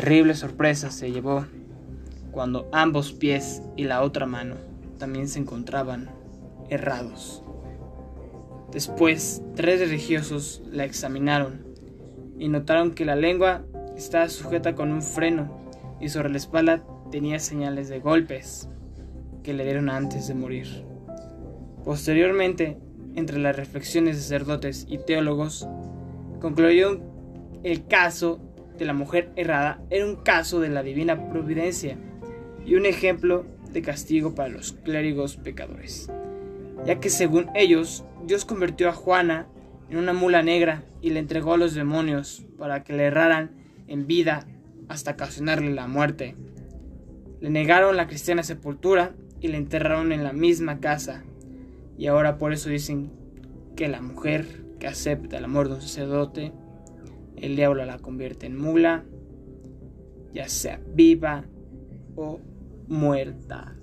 terrible sorpresa se llevó cuando ambos pies y la otra mano también se encontraban errados. Después, tres religiosos la examinaron y notaron que la lengua estaba sujeta con un freno y sobre la espalda tenía señales de golpes que le dieron antes de morir. Posteriormente, entre las reflexiones de sacerdotes y teólogos, concluyó el caso de la mujer errada era un caso de la divina providencia y un ejemplo de castigo para los clérigos pecadores, ya que según ellos Dios convirtió a Juana en una mula negra y le entregó a los demonios para que le erraran en vida hasta ocasionarle la muerte. Le negaron la cristiana sepultura y le enterraron en la misma casa. Y ahora por eso dicen que la mujer que acepta el amor de un sacerdote, el diablo la convierte en mula, ya sea viva o muerta.